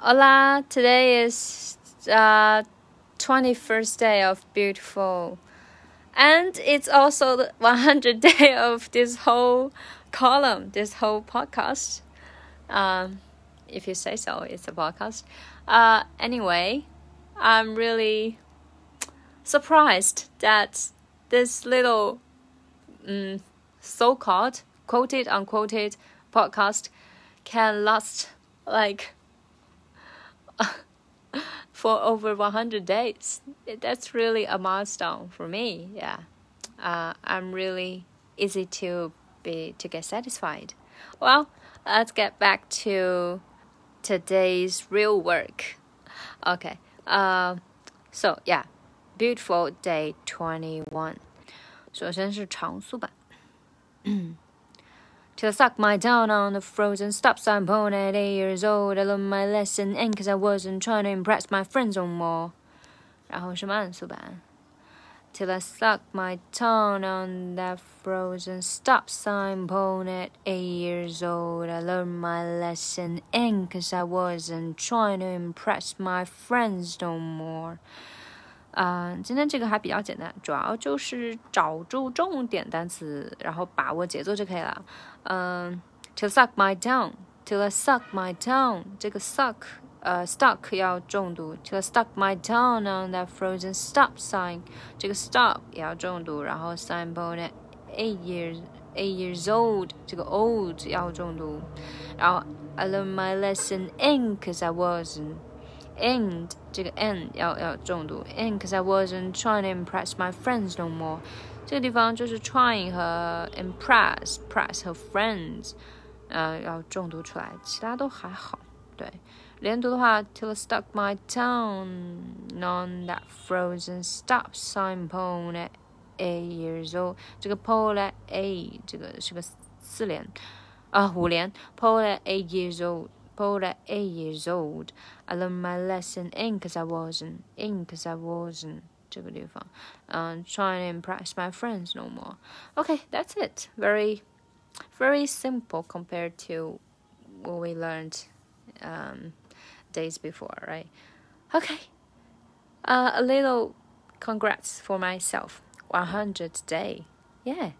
Hola, today is uh 21st day of beautiful. And it's also the 100 day of this whole column, this whole podcast. Um, if you say so, it's a podcast. Uh, anyway, I'm really surprised that this little um, so-called quoted unquoted podcast can last like for over 100 days. That's really a milestone for me. Yeah, uh, I'm really easy to be to get satisfied. Well, let's get back to today's real work. Okay. Uh, so yeah, beautiful day 21. 首先是常速版。 Till I sucked my down on the frozen stop sign pole at eight years old. I learned my lesson and cause I wasn't trying to impress my friends no more. 然后是慢速版。Till I sucked my tongue on that frozen stop sign pole at eight years old. I learned my lesson and cause I wasn't trying to impress my friends no more. 嗯、今天这个还比较简单，主要就是找住重点单词，然后把握节奏就可以了。嗯、，to suck my tongue，to suck my tongue，这个 suck 呃 stuck 要重读，to stuck my tongue on that frozen stop sign，这个 stop 也要重读，然后 sign boy eight years eight years old，这个 old 要重读，然后 I learned my lesson in cause I wasn't。and 这个 and 要要重读 and cause I wasn't trying to impress my friends no more。这个地方就是 trying 和 impress press 和 friends，呃要重读出来，其他都还好。对，连读的话，till I stuck my tongue on that frozen stop sign pole at eight years old。这个 pole at eight 这个是个四连啊五连，pole at eight years old。 Paul at eight years old. I learned my lesson in cause I wasn't, in cause I wasn't. 这个地方, um, trying to impress my friends no more. Okay, that's it. Very, very simple compared to what we learned um, days before, right? Okay. Uh, a little congrats for myself. 100th day. Yeah.